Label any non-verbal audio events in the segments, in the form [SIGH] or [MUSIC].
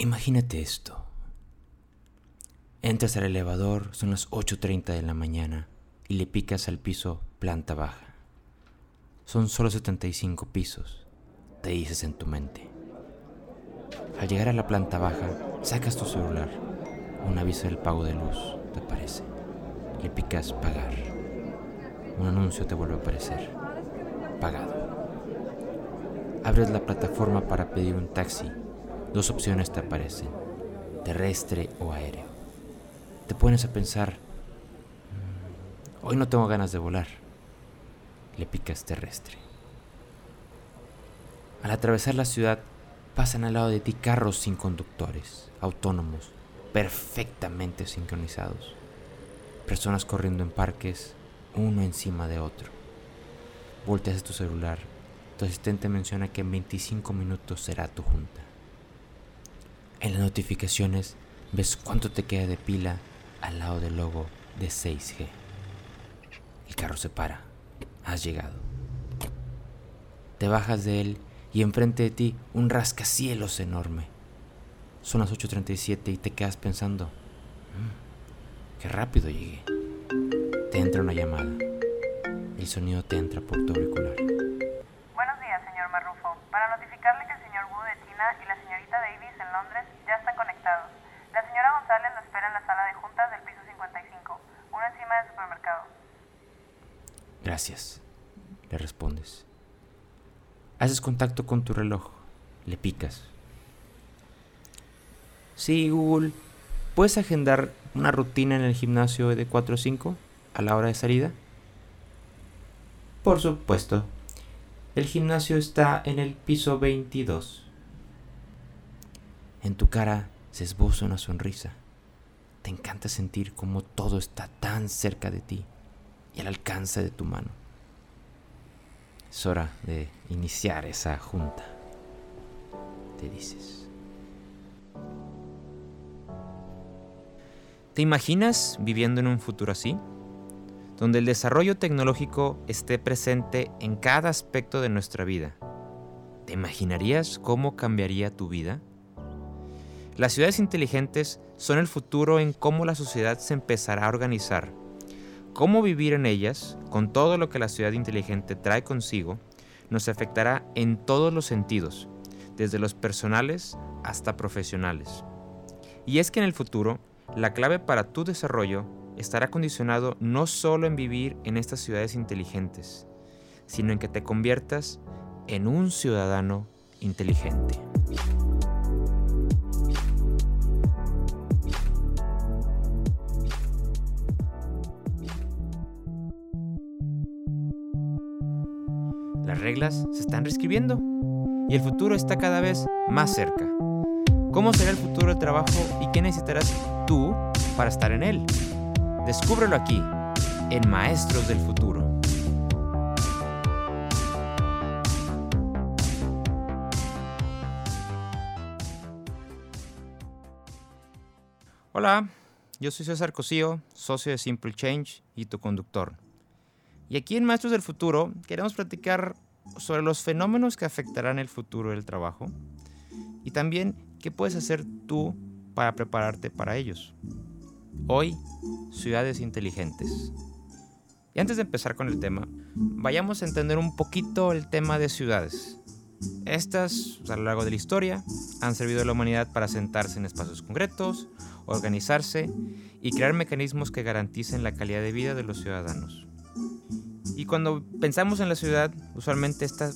Imagínate esto. Entras al elevador, son las 8.30 de la mañana y le picas al piso planta baja. Son solo 75 pisos, te dices en tu mente. Al llegar a la planta baja, sacas tu celular. Un aviso del pago de luz te aparece. Le picas pagar. Un anuncio te vuelve a aparecer. Pagado. Abres la plataforma para pedir un taxi. Dos opciones te aparecen. Terrestre o aéreo. Te pones a pensar, "Mm, hoy no tengo ganas de volar. Le picas terrestre. Al atravesar la ciudad, pasan al lado de ti carros sin conductores, autónomos, perfectamente sincronizados. Personas corriendo en parques, uno encima de otro. Volteas a tu celular. Tu asistente menciona que en 25 minutos será tu junta. En las notificaciones ves cuánto te queda de pila al lado del logo de 6G. El carro se para. Has llegado. Te bajas de él y enfrente de ti un rascacielos enorme. Son las 8.37 y te quedas pensando, "Mm, qué rápido llegué. Te entra una llamada. El sonido te entra por tu auricular. Buenos días, señor Marrufo. Para notificarle que el señor Wu de China y la señorita Davis en Londres ya están conectados. La señora González lo espera en la sala de juntas del piso 55, uno encima del supermercado. Gracias, le respondes. Haces contacto con tu reloj, le picas. Sí, Google, ¿puedes agendar una rutina en el gimnasio de 4 a 5 a la hora de salida? Por supuesto. El gimnasio está en el piso 22. En tu cara se esboza una sonrisa. Te encanta sentir como todo está tan cerca de ti al alcance de tu mano. Es hora de iniciar esa junta, te dices. ¿Te imaginas viviendo en un futuro así? Donde el desarrollo tecnológico esté presente en cada aspecto de nuestra vida. ¿Te imaginarías cómo cambiaría tu vida? Las ciudades inteligentes son el futuro en cómo la sociedad se empezará a organizar cómo vivir en ellas, con todo lo que la ciudad inteligente trae consigo, nos afectará en todos los sentidos, desde los personales hasta profesionales. Y es que en el futuro, la clave para tu desarrollo estará condicionado no solo en vivir en estas ciudades inteligentes, sino en que te conviertas en un ciudadano inteligente. Las reglas se están reescribiendo y el futuro está cada vez más cerca. ¿Cómo será el futuro del trabajo y qué necesitarás tú para estar en él? Descúbrelo aquí, en Maestros del Futuro. Hola, yo soy César Cosío, socio de Simple Change y tu conductor. Y aquí en Maestros del Futuro queremos platicar sobre los fenómenos que afectarán el futuro del trabajo y también qué puedes hacer tú para prepararte para ellos. Hoy, ciudades inteligentes. Y antes de empezar con el tema, vayamos a entender un poquito el tema de ciudades. Estas, a lo largo de la historia, han servido a la humanidad para sentarse en espacios concretos, organizarse y crear mecanismos que garanticen la calidad de vida de los ciudadanos. Y cuando pensamos en la ciudad, usualmente esta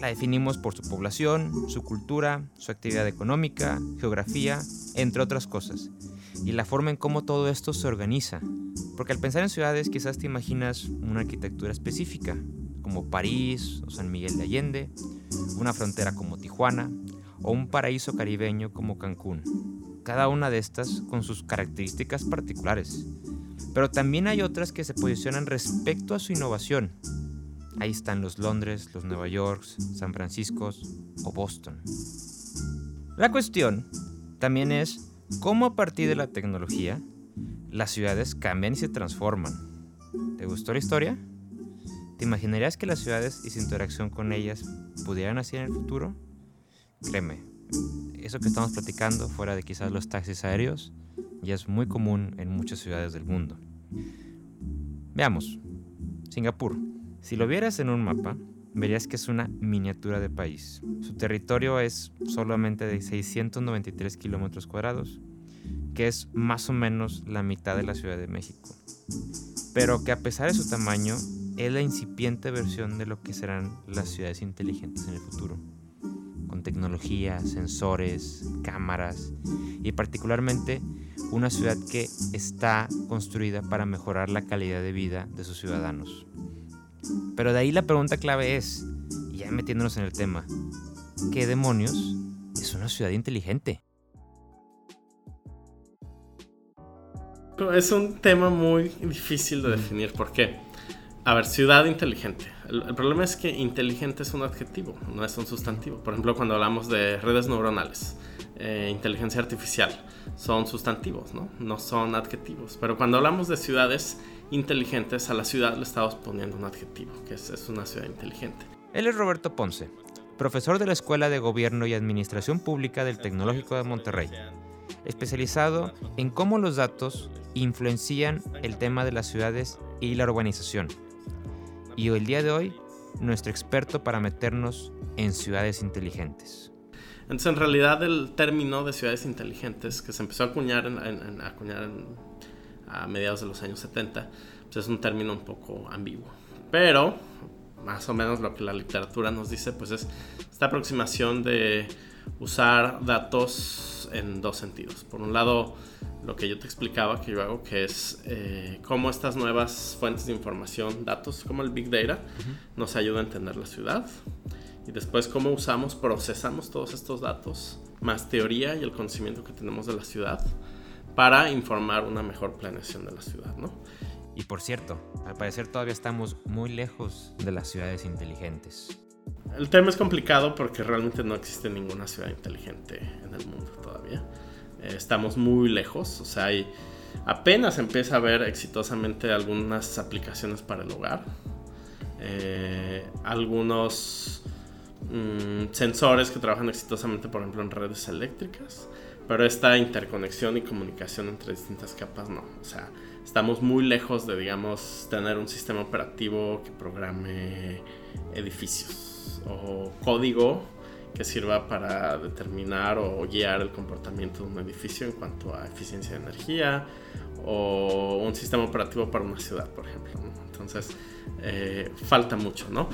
la definimos por su población, su cultura, su actividad económica, geografía, entre otras cosas. Y la forma en cómo todo esto se organiza. Porque al pensar en ciudades quizás te imaginas una arquitectura específica, como París o San Miguel de Allende, una frontera como Tijuana o un paraíso caribeño como Cancún. Cada una de estas con sus características particulares. Pero también hay otras que se posicionan respecto a su innovación. Ahí están los Londres, los Nueva York, San Francisco o Boston. La cuestión también es cómo a partir de la tecnología las ciudades cambian y se transforman. ¿Te gustó la historia? ¿Te imaginarías que las ciudades y su interacción con ellas pudieran así en el futuro? Créeme, eso que estamos platicando, fuera de quizás los taxis aéreos, ya es muy común en muchas ciudades del mundo. Veamos, Singapur. Si lo vieras en un mapa, verías que es una miniatura de país. Su territorio es solamente de 693 kilómetros cuadrados, que es más o menos la mitad de la Ciudad de México. Pero que a pesar de su tamaño, es la incipiente versión de lo que serán las ciudades inteligentes en el futuro con tecnología, sensores, cámaras y particularmente una ciudad que está construida para mejorar la calidad de vida de sus ciudadanos. Pero de ahí la pregunta clave es, ya metiéndonos en el tema, ¿qué demonios es una ciudad inteligente? Es un tema muy difícil de definir. ¿Por qué? A ver, ciudad inteligente. El, problema es que inteligente es un adjetivo, no es un sustantivo. Por ejemplo, cuando hablamos de redes neuronales, eh, inteligencia artificial, son sustantivos, ¿no? No son adjetivos. Pero cuando hablamos de ciudades inteligentes, a la ciudad le estamos poniendo un adjetivo, que es, es una ciudad inteligente. Él es Roberto Ponce, profesor de la Escuela de Gobierno y Administración Pública del Tecnológico de Monterrey, especializado en cómo los datos influencian el tema de las ciudades y la urbanización y el día de hoy nuestro experto para meternos en ciudades inteligentes. Entonces, en realidad, el término de ciudades inteligentes que se empezó a acuñar, acuñar a mediados de los años 70, pues es un término un poco ambiguo. Pero, más o menos lo que la literatura nos dice, pues es esta aproximación de usar datos en dos sentidos. Por un lado, lo que yo te explicaba que yo hago, que es eh, cómo estas nuevas fuentes de información, datos como el Big Data, nos ayuda a entender la ciudad. Y después cómo usamos, procesamos todos estos datos, más teoría y el conocimiento que tenemos de la ciudad, para informar una mejor planeación de la ciudad, ¿no? Y por cierto, al parecer todavía estamos muy lejos de las ciudades inteligentes. El tema es complicado porque realmente no existe ninguna ciudad inteligente en el mundo todavía. Eh, estamos muy lejos, o sea, apenas empieza a ver exitosamente algunas aplicaciones para el hogar, eh, algunos mm, sensores que trabajan exitosamente, por ejemplo, en redes eléctricas, pero esta interconexión y comunicación entre distintas capas no, o sea, estamos muy lejos de, digamos, tener un sistema operativo que programe edificios o código que sirva para determinar o guiar el comportamiento de un edificio en cuanto a eficiencia de energía o un sistema operativo para una ciudad, por ejemplo. Entonces, eh, falta mucho, ¿no?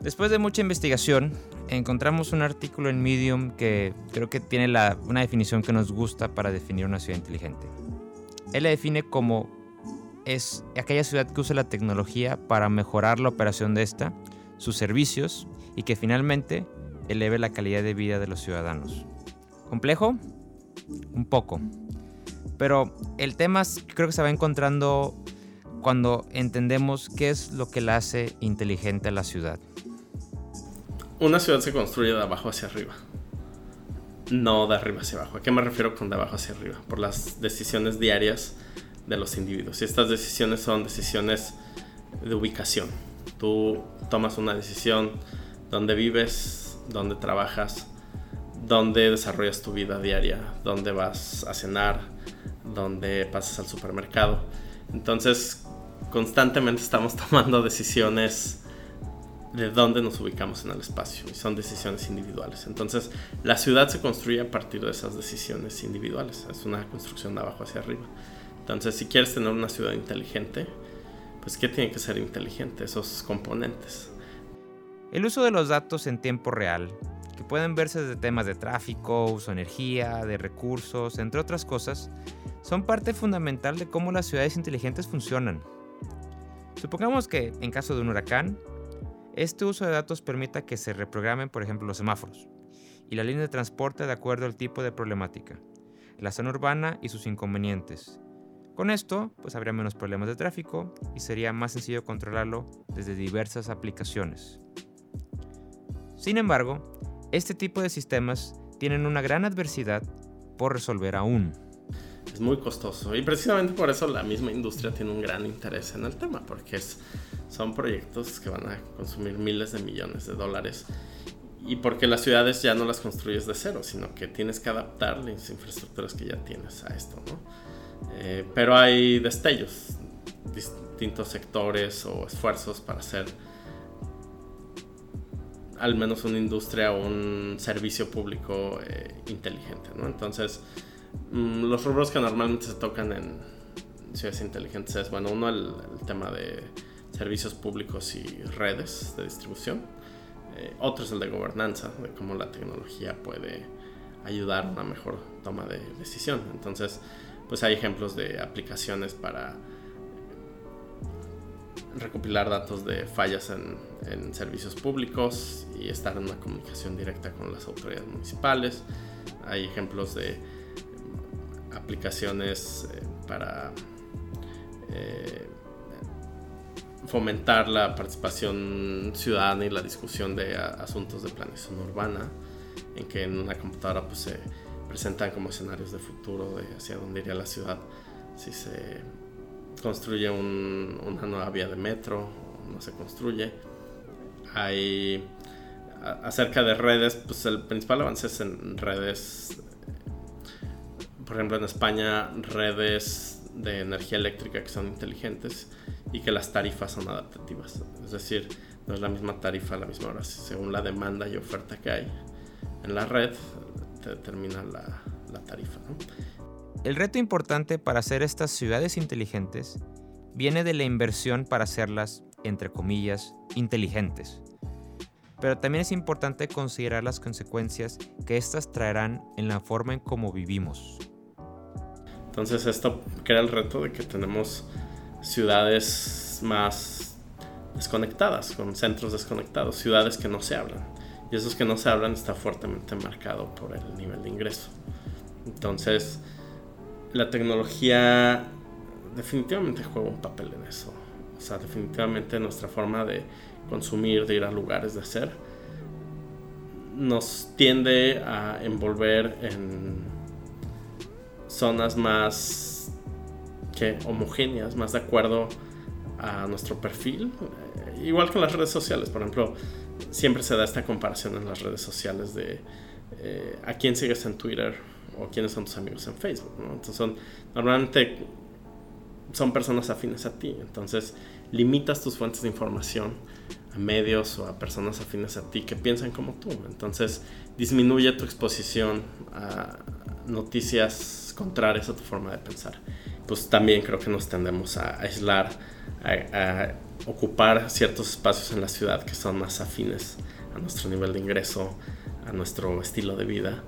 Después de mucha investigación, encontramos un artículo en Medium que creo que tiene una definición que nos gusta para definir una ciudad inteligente. Él la define como es aquella ciudad que usa la tecnología para mejorar la operación de esta, sus servicios y que finalmente eleve la calidad de vida de los ciudadanos. ¿Complejo? Un poco. Pero el tema creo que se va encontrando cuando entendemos qué es lo que la hace inteligente a la ciudad. Una ciudad se construye de abajo hacia arriba. No de arriba hacia abajo. ¿A qué me refiero con de abajo hacia arriba? Por las decisiones diarias de los individuos. Y estas decisiones son decisiones de ubicación. Tú tomas una decisión donde vives, dónde trabajas, dónde desarrollas tu vida diaria, dónde vas a cenar, dónde pasas al supermercado. Entonces, constantemente estamos [LAUGHS] tomando decisiones de dónde nos ubicamos en el espacio y son decisiones individuales. Entonces, la ciudad se construye a partir de esas decisiones individuales. Es una construcción de abajo hacia arriba. Entonces, si quieres tener una ciudad inteligente, pues ¿qué tiene que ser inteligente? Esos componentes. El uso de los datos en tiempo real, que pueden verse desde temas de tráfico, uso de energía, de recursos, entre otras cosas, son parte fundamental de cómo las ciudades inteligentes funcionan. Supongamos que, en caso de un huracán, este uso de datos permita que se reprogramen, por ejemplo, los semáforos y la línea de transporte de acuerdo al tipo de problemática, la zona urbana y sus inconvenientes. Con esto, pues habría menos problemas de tráfico y sería más sencillo controlarlo desde diversas aplicaciones. Sin embargo, este tipo de sistemas tienen una gran adversidad por resolver aún. Es muy costoso y precisamente por eso la misma industria tiene un gran interés en el tema, porque son proyectos que van a consumir miles de millones de dólares y porque las ciudades ya no las construyes de cero, sino que tienes que adaptar las infraestructuras que ya tienes a esto, ¿no? Eh, pero hay destellos, distintos sectores o esfuerzos para hacer al menos una industria o un servicio público eh, inteligente, ¿no? Entonces, mm, los rubros que normalmente se tocan en ciudades inteligentes es, bueno, uno el, tema de servicios públicos y redes de distribución. Eh, otro es el de gobernanza, de cómo la tecnología puede ayudar a una mejor toma de decisión. Entonces, pues hay ejemplos de aplicaciones para recopilar datos de fallas en, servicios públicos y estar en una comunicación directa con las autoridades municipales. Hay ejemplos de aplicaciones eh, para eh, fomentar la participación ciudadana y la discusión de asuntos de planeación urbana, en que en una computadora pues, se presentan como escenarios de futuro de hacia dónde iría la ciudad si se construye una nueva vía de metro, no se construye. Hay acerca de redes, pues el principal avance es en redes, por ejemplo en España, redes de energía eléctrica que son inteligentes y que las tarifas son adaptativas. Es decir, no es la misma tarifa a la misma hora, según la demanda y oferta que hay en la red, te determina la, la tarifa. ¿no? El reto importante para hacer estas ciudades inteligentes viene de la inversión para hacerlas, entre comillas, inteligentes. Pero también es importante considerar las consecuencias que éstas traerán en la forma en cómo vivimos. Entonces esto crea el reto de que tenemos ciudades más desconectadas, con centros desconectados, ciudades que no se hablan. Y esos que no se hablan está fuertemente marcado por el nivel de ingreso. Entonces, la tecnología definitivamente juega un papel en eso. O sea, definitivamente nuestra forma de consumir, de ir a lugares, de hacer, nos tiende a envolver en zonas más que homogéneas, más de acuerdo a nuestro perfil. Igual que las redes sociales, por ejemplo, siempre se da esta comparación en las redes sociales de eh, a quién sigues en Twitter o quiénes son tus amigos en Facebook. Entonces son, normalmente son personas afines a ti, entonces limitas tus fuentes de información a medios o a personas afines a ti que piensan como tú, entonces disminuye tu exposición a noticias contrarias a tu forma de pensar. Pues también creo que nos tendemos a aislar, a ocupar ciertos espacios en la ciudad que son más afines a nuestro nivel de ingreso, a nuestro estilo de vida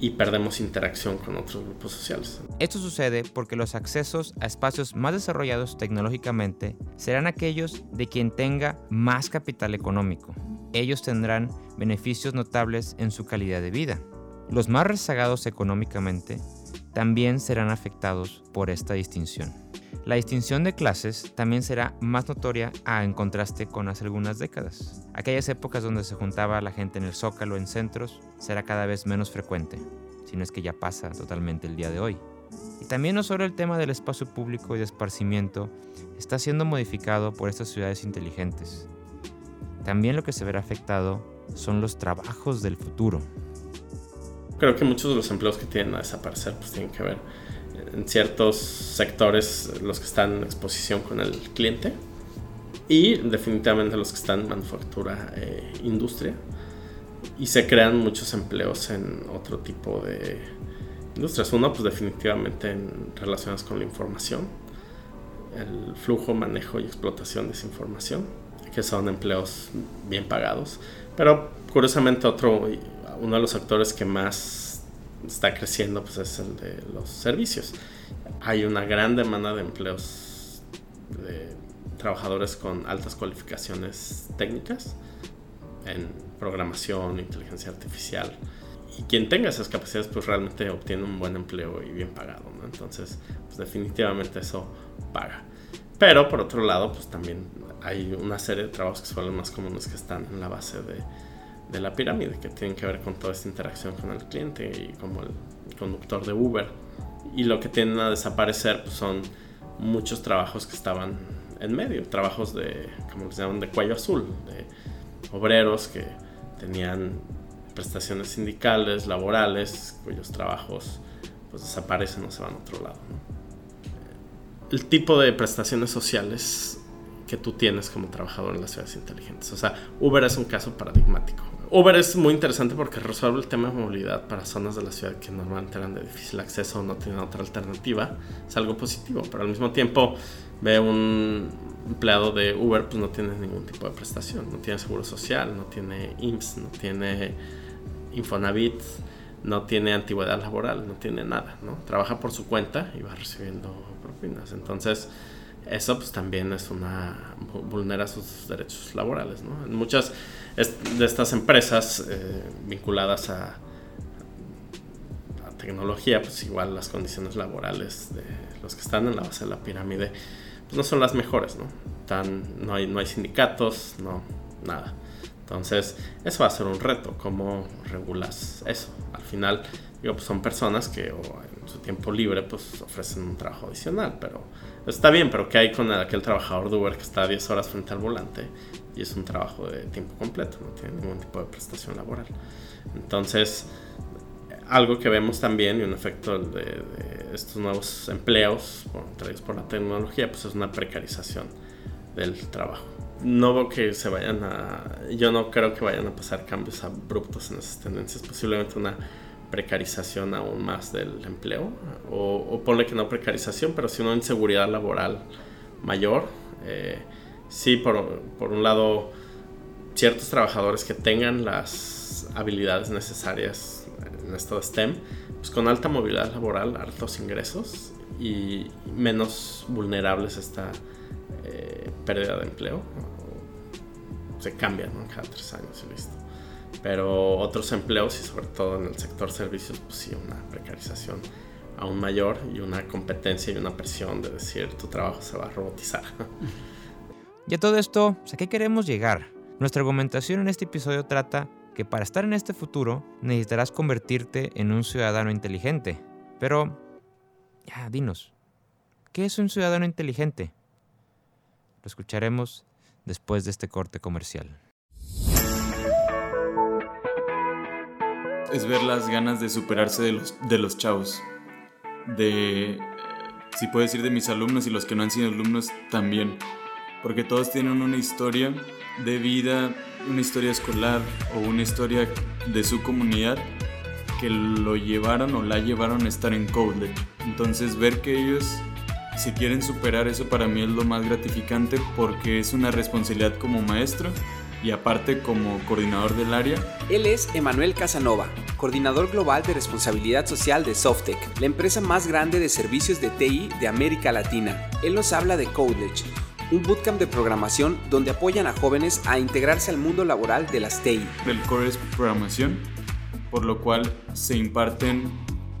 y perdemos interacción con otros grupos sociales. Esto sucede porque los accesos a espacios más desarrollados tecnológicamente serán aquellos de quien tenga más capital económico. Ellos tendrán beneficios notables en su calidad de vida. Los más rezagados económicamente también serán afectados por esta distinción. La distinción de clases también será más notoria en contraste con hace algunas décadas. Aquellas épocas donde se juntaba la gente en el zócalo en centros será cada vez menos frecuente, si no es que ya pasa totalmente el día de hoy. Y también no solo el tema del espacio público y de esparcimiento está siendo modificado por estas ciudades inteligentes. También lo que se verá afectado son los trabajos del futuro. Creo que muchos de los empleos que tienen a desaparecer pues tienen que ver en ciertos sectores los que están en exposición con el cliente y definitivamente los que están en manufactura e industria y se crean muchos empleos en otro tipo de industrias. Uno, pues definitivamente en relaciones con la información, el flujo, manejo y explotación de esa información, que son empleos bien pagados. Pero curiosamente otro, uno de los sectores que más está creciendo pues es el de los servicios. Hay una gran demanda de empleos de trabajadores con altas cualificaciones técnicas en programación, inteligencia artificial. Y quien tenga esas capacidades pues realmente obtiene un buen empleo y bien pagado, Entonces, pues definitivamente eso paga. Pero por otro lado, pues también hay una serie de trabajos que son los más comunes que están en la base de de la pirámide que tienen que ver con toda esta interacción con el cliente y como el conductor de Uber. Y lo que tienden a desaparecer pues, son muchos trabajos que estaban en medio, trabajos de, como les llaman, de cuello azul, de obreros que tenían prestaciones sindicales, laborales, cuyos trabajos pues desaparecen o se van a otro lado. El tipo de prestaciones sociales que tú tienes como trabajador en las ciudades inteligentes. O sea, Uber es un caso paradigmático. Uber es muy interesante porque resuelve el tema de movilidad para zonas de la ciudad que normalmente eran de difícil acceso o no tienen otra alternativa. Es algo positivo, pero al mismo tiempo ve un empleado de Uber, pues no tiene ningún tipo de prestación. No tiene seguro social, no tiene IMSS, no tiene Infonavit, no tiene antigüedad laboral, no tiene nada, ¿no? Trabaja por su cuenta y va recibiendo propinas. Entonces, eso pues también es una vulnera sus derechos laborales, ¿no? En muchas de estas empresas eh, vinculadas a, a, tecnología, pues igual las condiciones laborales de los que están en la base de la pirámide pues no son las mejores, ¿no? Tan, no, hay, no hay sindicatos, no, nada. Entonces, eso va a ser un reto, cómo regulas eso. Al final, digo, pues son personas que en su tiempo libre pues ofrecen un trabajo adicional, pero está bien, pero ¿qué hay con aquel trabajador de Uber que está 10 horas frente al volante es un trabajo de tiempo completo, no tiene ningún tipo de prestación laboral? Entonces, algo que vemos también y un efecto de, estos nuevos empleos traídos por la tecnología, pues es una precarización del trabajo no veo que se vayan a. Yo no creo que vayan a pasar cambios abruptos en esas tendencias. Posiblemente una precarización aún más del empleo. O, o ponle que no precarización, pero sí una inseguridad laboral mayor. Eh, sí, por, por un lado, ciertos trabajadores que tengan las habilidades necesarias en esto de STEM, pues con alta movilidad laboral, altos ingresos y menos vulnerables a esta eh, pérdida de empleo se cambian cada tres años y listo. Pero otros empleos y sobre todo en el sector servicios, pues sí, una precarización aún mayor y una competencia y una presión de decir tu trabajo se va a robotizar. [LAUGHS] Y a todo esto, ¿a qué queremos llegar? Nuestra argumentación en este episodio trata que para estar en este futuro necesitarás convertirte en un ciudadano inteligente. Pero, ya, dinos, ¿qué es un ciudadano inteligente? Lo escucharemos después de este corte comercial. Es ver las ganas de superarse de los, de los chavos. De, si puedo decir, de mis alumnos y los que no han sido alumnos también. Porque todos tienen una historia de vida, una historia escolar o una historia de su comunidad que lo llevaron o la llevaron a estar en Codec. Entonces ver que ellos si quieren superar eso para mí es lo más gratificante porque es una responsabilidad como maestro y aparte como coordinador del área. Él es Emanuel Casanova, coordinador global de responsabilidad social de Softec, la empresa más grande de servicios de TI de América Latina. Él nos habla de Codledge, un bootcamp de programación donde apoyan a jóvenes a integrarse al mundo laboral de las TI. El core es programación, por lo cual se imparten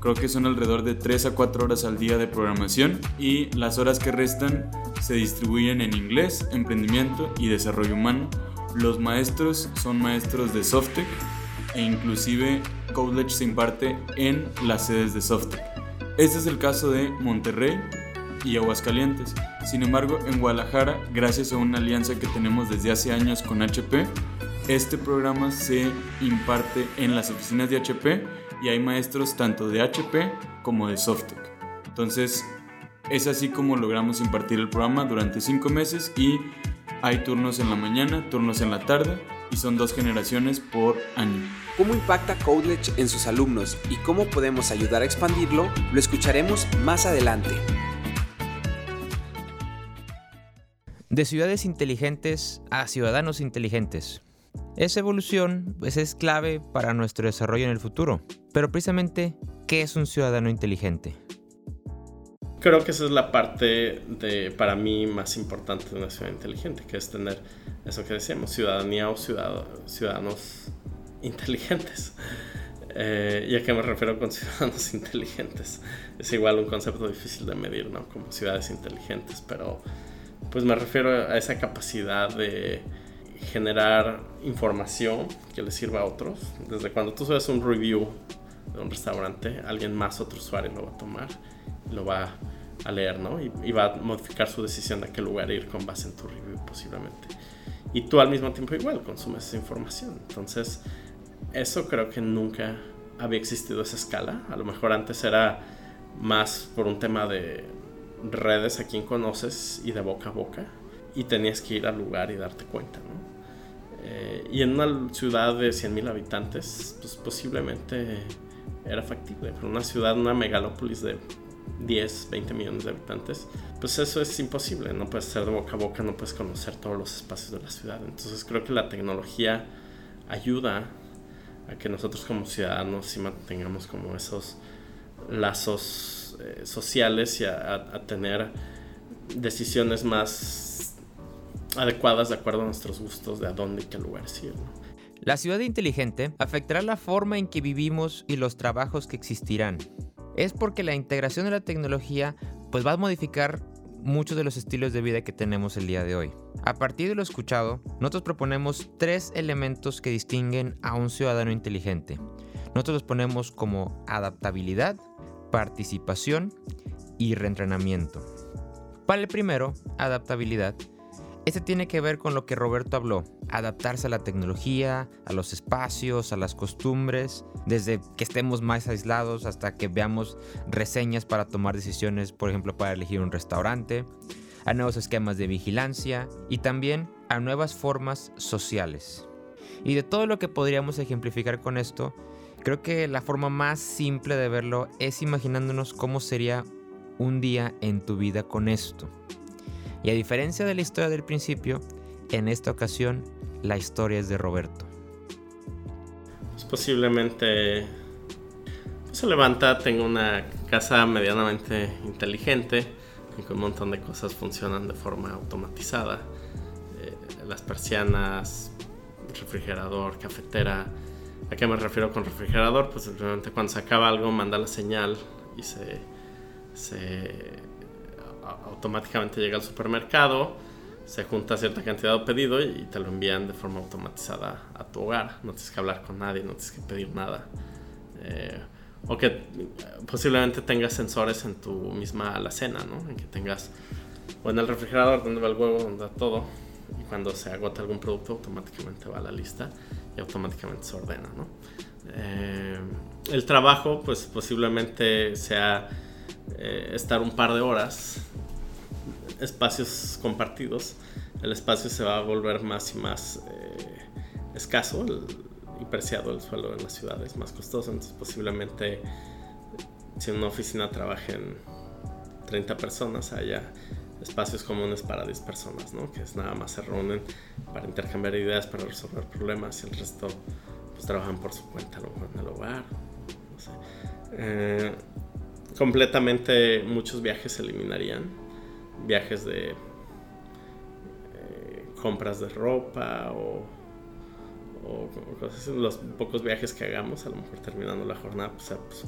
Creo que son alrededor de 3 a 4 horas al día de programación y las horas que restan se distribuyen en inglés, emprendimiento y desarrollo humano. Los maestros son maestros de Softec e inclusive College se imparte en las sedes de Softec. Este es el caso de Monterrey y Aguascalientes. Sin embargo, en Guadalajara, gracias a una alianza que tenemos desde hace años con HP, este programa se imparte en las oficinas de HP y hay maestros tanto de HP como de Softec. Entonces, es así como logramos impartir el programa durante cinco meses y hay turnos en la mañana, turnos en la tarde y son dos generaciones por año. ¿Cómo impacta Codledge en sus alumnos y cómo podemos ayudar a expandirlo? Lo escucharemos más adelante. De ciudades inteligentes a ciudadanos inteligentes. Esa evolución pues, es clave para nuestro desarrollo en el futuro. Pero precisamente, ¿qué es un ciudadano inteligente? Creo que esa es la parte de, para mí más importante de una ciudad inteligente, que es tener eso que decíamos, ciudadanía o ciudadanos inteligentes. [LAUGHS] Eh, ¿Y a qué me refiero con ciudadanos [LAUGHS] inteligentes? Es igual un concepto difícil de medir, ¿no? Como ciudades inteligentes, pero pues me refiero a esa capacidad de generar información que le sirva a otros. Desde cuando tú subes un review de un restaurante, alguien más, otro usuario, lo va a tomar, lo va a leer, ¿no? Y, va a modificar su decisión de a qué lugar ir con base en tu review posiblemente. Y tú al mismo tiempo igual consumes esa información. Entonces, eso creo que nunca había existido esa escala. A lo mejor antes era más por un tema de redes a quien conoces y de boca a boca. Y tenías que ir al lugar y darte cuenta, ¿no? Eh, y en una ciudad de 100.000 habitantes, pues posiblemente era factible. Pero una ciudad, una megalópolis de 10, 20 millones de habitantes, pues eso es imposible. No puedes ser de boca a boca, no puedes conocer todos los espacios de la ciudad. Entonces creo que la tecnología ayuda a que nosotros como ciudadanos sí mantengamos como esos lazos eh, sociales y a, tener decisiones más adecuadas de acuerdo a nuestros gustos de a dónde y qué lugares ir. La ciudad inteligente afectará la forma en que vivimos y los trabajos que existirán. Es porque la integración de la tecnología pues va a modificar muchos de los estilos de vida que tenemos el día de hoy. A partir de lo escuchado, nosotros proponemos tres elementos que distinguen a un ciudadano inteligente. Nosotros los ponemos como adaptabilidad, participación y reentrenamiento. Para el primero, adaptabilidad, este tiene que ver con lo que Roberto habló, adaptarse a la tecnología, a los espacios, a las costumbres, desde que estemos más aislados hasta que veamos reseñas para tomar decisiones, por ejemplo, para elegir un restaurante, a nuevos esquemas de vigilancia y también a nuevas formas sociales. Y de todo lo que podríamos ejemplificar con esto, creo que la forma más simple de verlo es imaginándonos cómo sería un día en tu vida con esto. Y a diferencia de la historia del principio, en esta ocasión la historia es de Roberto. Pues posiblemente se levanta, tengo una casa medianamente inteligente, en que un montón de cosas funcionan de forma automatizada. Eh, las persianas, refrigerador, cafetera. ¿A qué me refiero con refrigerador? Pues simplemente cuando se acaba algo manda la señal y se, se automáticamente llega al supermercado, se junta cierta cantidad de pedido y te lo envían de forma automatizada a tu hogar. No tienes que hablar con nadie, no tienes que pedir nada. Eh, o que eh, posiblemente tengas sensores en tu misma alacena, ¿no? En que tengas o en el refrigerador donde va el huevo, donde va todo. Y cuando se agota algún producto, automáticamente va a la lista automáticamente se ordena, ¿no? Eh, el trabajo, pues posiblemente sea estar un par de horas espacios compartidos, el espacio se va a volver más y más eh, escaso y preciado el suelo en las ciudades, más costoso. Entonces, posiblemente, si en una oficina trabajen 30 personas, haya espacios comunes para 10 personas, ¿no? Que es nada más se reúnen para intercambiar ideas, para resolver problemas y el resto pues trabajan por su cuenta, a lo mejor en el hogar, no sé. Eh, completamente muchos viajes se eliminarían viajes de eh, compras de ropa o, cosas los pocos viajes que hagamos, a lo mejor terminando la jornada, pues, pues,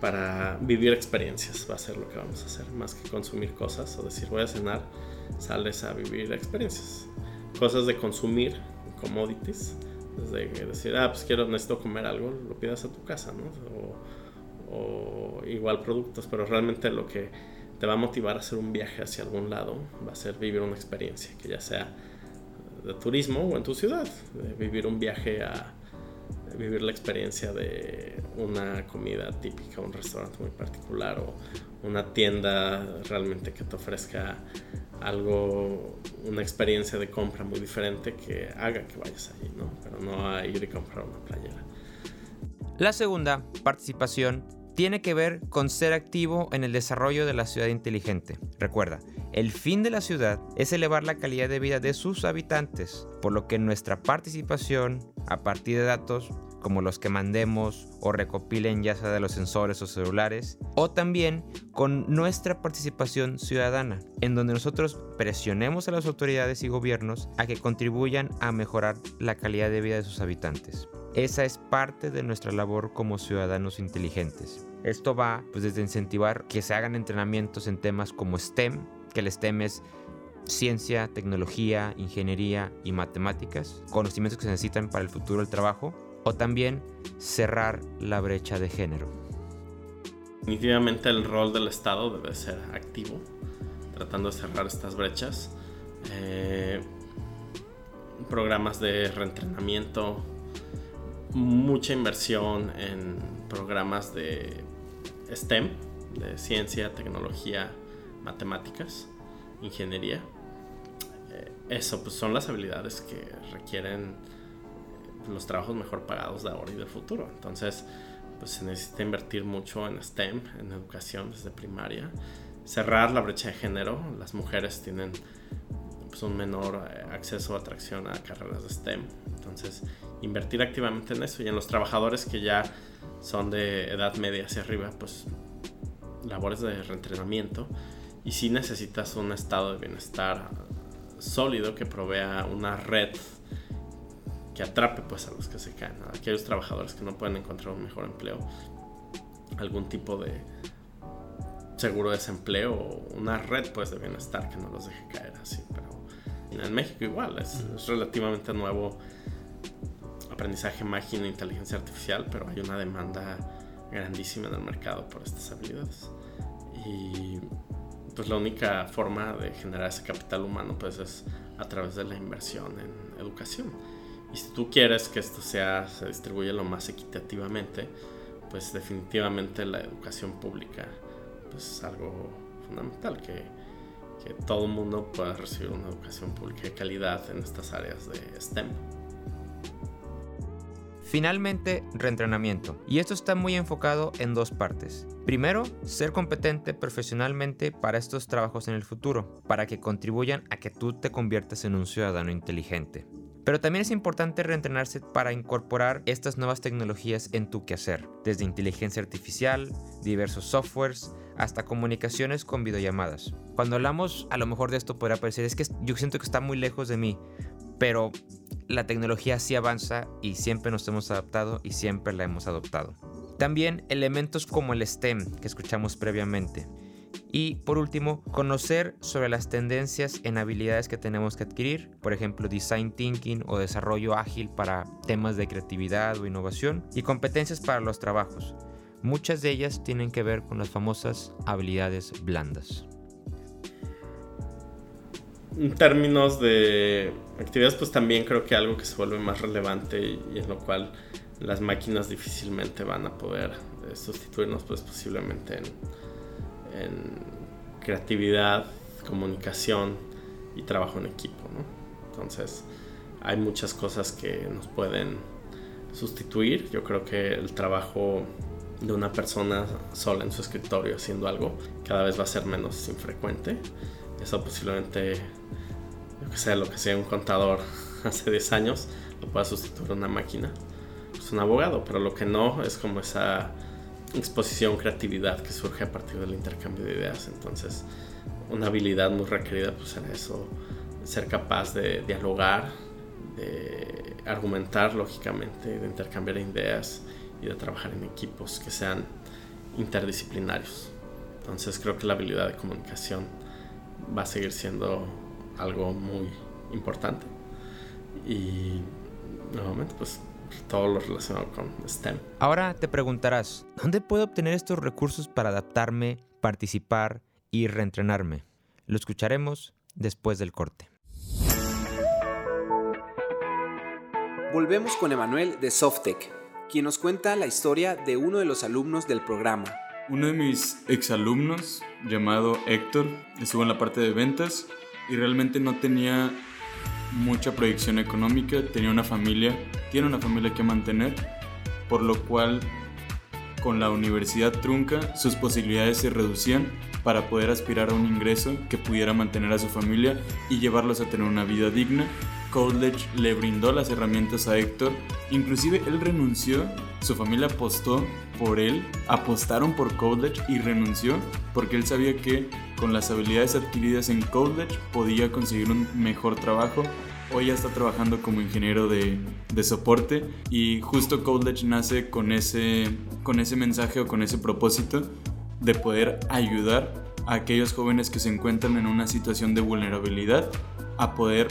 para vivir experiencias va a ser lo que vamos a hacer, más que consumir cosas o decir voy a cenar, sales a vivir experiencias, cosas de consumir, commodities, desde decir, ah, pues quiero, necesito comer algo, lo pidas a tu casa, ¿no? o igual productos, pero realmente lo que te va a motivar a hacer un viaje hacia algún lado, va a ser vivir una experiencia, que ya sea de turismo o en tu ciudad, vivir un viaje a, vivir la experiencia de una comida típica, un restaurante muy particular o una tienda realmente que te ofrezca algo, una experiencia de compra muy diferente que haga que vayas allí, ¿no? Pero no a ir y comprar una playera. La segunda, participación tiene que ver con ser activo en el desarrollo de la ciudad inteligente. Recuerda, el fin de la ciudad es elevar la calidad de vida de sus habitantes, por lo que nuestra participación a partir de datos como los que mandemos o recopilen ya sea de los sensores o celulares, o también con nuestra participación ciudadana, en donde nosotros presionemos a las autoridades y gobiernos a que contribuyan a mejorar la calidad de vida de sus habitantes. Esa es parte de nuestra labor como ciudadanos inteligentes. Esto va pues, desde incentivar que se hagan entrenamientos en temas como STEM, que el STEM es ciencia, tecnología, ingeniería y matemáticas, conocimientos que se necesitan para el futuro del trabajo, o también cerrar la brecha de género. Definitivamente el rol del Estado debe ser activo, tratando de cerrar estas brechas. Eh, programas de reentrenamiento, mucha inversión en programas de STEM, de ciencia, tecnología, matemáticas, ingeniería. Eh, eso, pues son las habilidades que requieren los trabajos mejor pagados de ahora y del futuro. Entonces, pues se necesita invertir mucho en STEM, en educación desde primaria, cerrar la brecha de género. Las mujeres tienen pues, un menor eh, acceso o atracción a carreras de STEM. Entonces, invertir activamente en eso y en los trabajadores que ya son de edad media hacia arriba, pues labores de reentrenamiento. Y si necesitas un estado de bienestar sólido que provea una red que atrape pues a los que se caen, a aquellos trabajadores que no pueden encontrar un mejor empleo, algún tipo de seguro de desempleo o una red pues de bienestar que no los deje caer así. Pero en México igual, es, relativamente nuevo aprendizaje máquina e inteligencia artificial, pero hay una demanda grandísima en el mercado por estas habilidades. Y pues la única forma de generar ese capital humano pues es a través de la inversión en educación. Y si tú quieres que esto sea, se distribuya lo más equitativamente, pues definitivamente la educación pública pues, es algo fundamental, que, que todo el mundo pueda recibir una educación pública de calidad en estas áreas de STEM. Finalmente, reentrenamiento. Y esto está muy enfocado en dos partes. Primero, ser competente profesionalmente para estos trabajos en el futuro, para que contribuyan a que tú te conviertas en un ciudadano inteligente. Pero también es importante reentrenarse para incorporar estas nuevas tecnologías en tu quehacer, desde inteligencia artificial, diversos softwares, hasta comunicaciones con videollamadas. Cuando hablamos a lo mejor de esto podría parecer, es que yo siento que está muy lejos de mí, pero la tecnología sí avanza y siempre nos hemos adaptado y siempre la hemos adoptado. También elementos como el STEM que escuchamos previamente. Y por último, conocer sobre las tendencias en habilidades que tenemos que adquirir, por ejemplo, design thinking o desarrollo ágil para temas de creatividad o innovación y competencias para los trabajos. Muchas de ellas tienen que ver con las famosas habilidades blandas. En términos de actividades, pues también creo que algo que se vuelve más relevante y en lo cual las máquinas difícilmente van a poder eh, sustituirnos, pues posiblemente en en creatividad, comunicación y trabajo en equipo. Entonces, hay muchas cosas que nos pueden sustituir. Yo creo que el trabajo de una persona sola en su escritorio haciendo algo cada vez va a ser menos infrecuente. Eso posiblemente, yo que sé, lo que sea un contador [LAUGHS] hace 10 años, lo pueda sustituir una máquina. Es un abogado, pero lo que no es como esa exposición, creatividad que surge a partir del intercambio de ideas. Entonces, una habilidad muy requerida pues era eso, ser capaz de dialogar, de argumentar lógicamente, de intercambiar ideas y de trabajar en equipos que sean interdisciplinarios. Entonces creo que la habilidad de comunicación va a seguir siendo algo muy importante. Y nuevamente pues todo lo relacionado con STEM. Ahora te preguntarás, ¿dónde puedo obtener estos recursos para adaptarme, participar y reentrenarme? Lo escucharemos después del corte. Volvemos con Emanuel de Softec, quien nos cuenta la historia de uno de los alumnos del programa. Uno de mis exalumnos, llamado Héctor, estuvo en la parte de ventas y realmente no tenía mucha proyección económica, tenía una familia, tiene una familia que mantener, por lo cual con la universidad trunca sus posibilidades se reducían para poder aspirar a un ingreso que pudiera mantener a su familia y llevarlos a tener una vida digna. College le brindó las herramientas a Héctor, inclusive él renunció, su familia apostó por él, apostaron por College y renunció porque él sabía que con las habilidades adquiridas en College podía conseguir un mejor trabajo. Hoy ya está trabajando como ingeniero de, de soporte y justo College nace con ese, con ese mensaje o con ese propósito de poder ayudar a aquellos jóvenes que se encuentran en una situación de vulnerabilidad a poder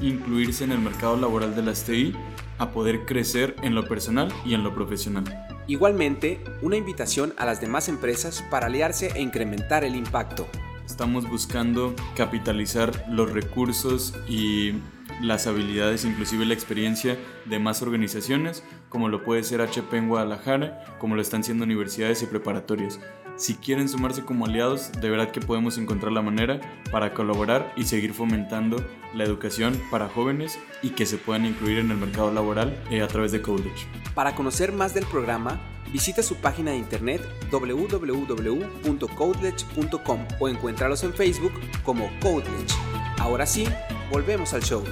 incluirse en el mercado laboral de las TI, a poder crecer en lo personal y en lo profesional. Igualmente, una invitación a las demás empresas para aliarse e incrementar el impacto. Estamos buscando capitalizar los recursos y las habilidades, inclusive la experiencia de más organizaciones como lo puede ser HP en Guadalajara, como lo están siendo universidades y preparatorias. Si quieren sumarse como aliados, de verdad que podemos encontrar la manera para colaborar y seguir fomentando la educación para jóvenes y que se puedan incluir en el mercado laboral eh, a través de College. Para conocer más del programa, visita su página de internet www.codelege.com o encuéntralos en Facebook como Codelege. Ahora sí, volvemos al show.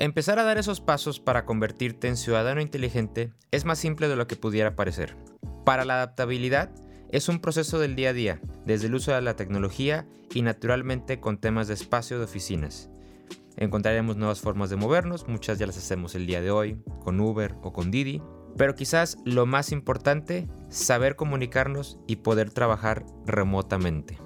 Empezar a dar esos pasos para convertirte en ciudadano inteligente es más simple de lo que pudiera parecer. Para la adaptabilidad, es un proceso del día a día, desde el uso de la tecnología y naturalmente con temas de espacio de oficinas. Encontraremos nuevas formas de movernos, muchas ya las hacemos el día de hoy, con Uber o con Didi, pero quizás lo más importante, saber comunicarnos y poder trabajar remotamente.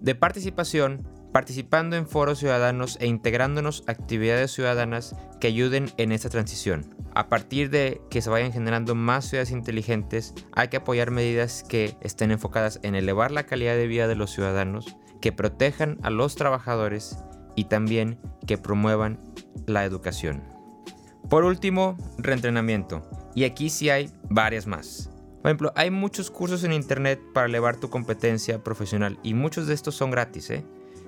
De participación, participando en foros ciudadanos e integrándonos actividades ciudadanas que ayuden en esta transición. A partir de que se vayan generando más ciudades inteligentes, hay que apoyar medidas que estén enfocadas en elevar la calidad de vida de los ciudadanos, que protejan a los trabajadores y también que promuevan la educación. Por último, reentrenamiento. Y aquí sí hay varias más. Por ejemplo, hay muchos cursos en internet para elevar tu competencia profesional y muchos de estos son gratis. ¿eh?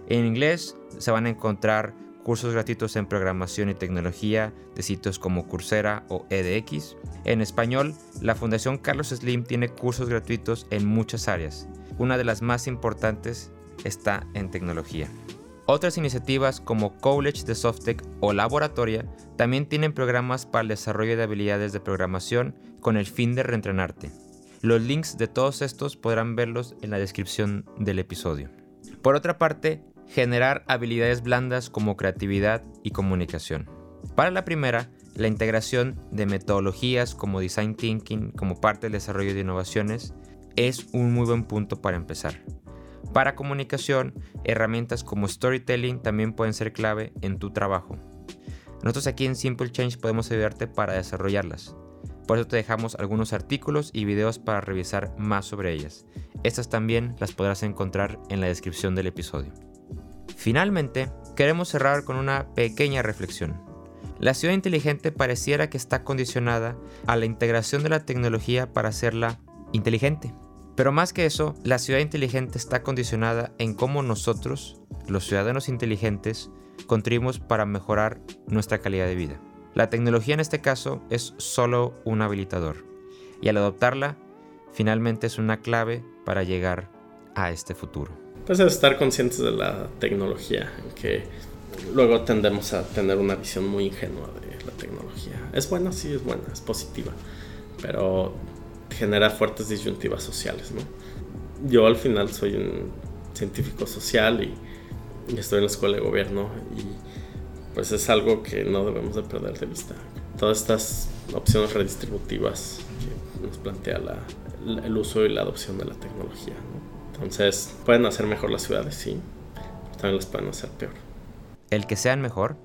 En inglés se van a encontrar cursos gratuitos en programación y tecnología de sitios como Coursera o EDX. En español, la Fundación Carlos Slim tiene cursos gratuitos en muchas áreas. Una de las más importantes está en tecnología. Otras iniciativas como College de Softec o Laboratoria también tienen programas para el desarrollo de habilidades de programación con el fin de reentrenarte. Los links de todos estos podrán verlos en la descripción del episodio. Por otra parte, generar habilidades blandas como creatividad y comunicación. Para la primera, la integración de metodologías como design thinking como parte del desarrollo de innovaciones es un muy buen punto para empezar. Para comunicación, herramientas como storytelling también pueden ser clave en tu trabajo. Nosotros aquí en Simple Change podemos ayudarte para desarrollarlas. Por eso te dejamos algunos artículos y videos para revisar más sobre ellas. Estas también las podrás encontrar en la descripción del episodio. Finalmente, queremos cerrar con una pequeña reflexión. La ciudad inteligente pareciera que está condicionada a la integración de la tecnología para hacerla inteligente. Pero más que eso, la ciudad inteligente está condicionada en cómo nosotros, los ciudadanos inteligentes, contribuimos para mejorar nuestra calidad de vida. La tecnología en este caso es solo un habilitador y al adoptarla, finalmente es una clave para llegar a este futuro pues es estar conscientes de la tecnología, que luego tendemos a tener una visión muy ingenua de la tecnología. Es buena, sí, es buena, es positiva, pero genera fuertes disyuntivas sociales, ¿no? Yo al final soy un científico social y, estoy en la escuela de gobierno y pues es algo que no debemos de perder de vista. Todas estas opciones redistributivas que nos plantea el uso y la adopción de la tecnología, ¿no? Entonces, pueden hacer mejor las ciudades, sí, también las pueden hacer peor. El que sean mejor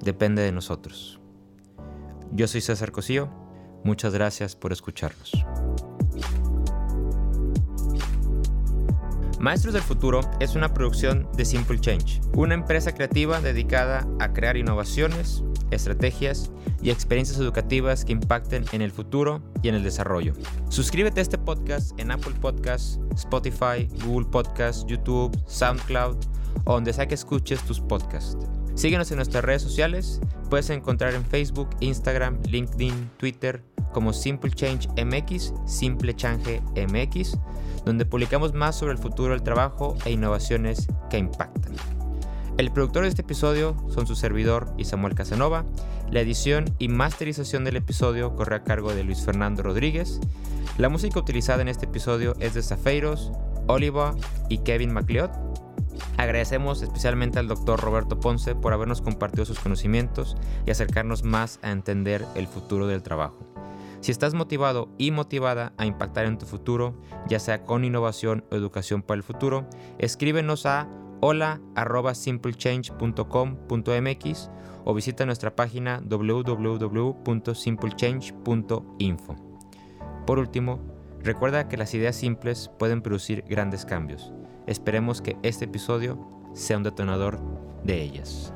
depende de nosotros. Yo soy César Cosío, muchas gracias por escucharnos. Maestros del Futuro es una producción de Simple Change, una empresa creativa dedicada a crear innovaciones, estrategias y experiencias educativas que impacten en el futuro y en el desarrollo. Suscríbete a este podcast en Apple Podcasts, Spotify, Google Podcasts, YouTube, SoundCloud o donde sea que escuches tus podcasts. Síguenos en nuestras redes sociales. Puedes encontrar en Facebook, Instagram, LinkedIn, Twitter como Simple Change MX, Simple Change MX, donde publicamos más sobre el futuro del trabajo e innovaciones que impactan. El productor de este episodio son su servidor y Samuel Casanova. La edición y masterización del episodio corre a cargo de Luis Fernando Rodríguez. La música utilizada en este episodio es de Zafeiros, Oliva y Kevin MacLeod. Agradecemos especialmente al doctor Roberto Ponce por habernos compartido sus conocimientos y acercarnos más a entender el futuro del trabajo. Si estás motivado y motivada a impactar en tu futuro, ya sea con innovación o educación para el futuro, escríbenos a hola arroba simplechange.com.mx o visita nuestra página www.simplechange.info. Por último, recuerda que las ideas simples pueden producir grandes cambios. Esperemos que este episodio sea un detonador de ellas.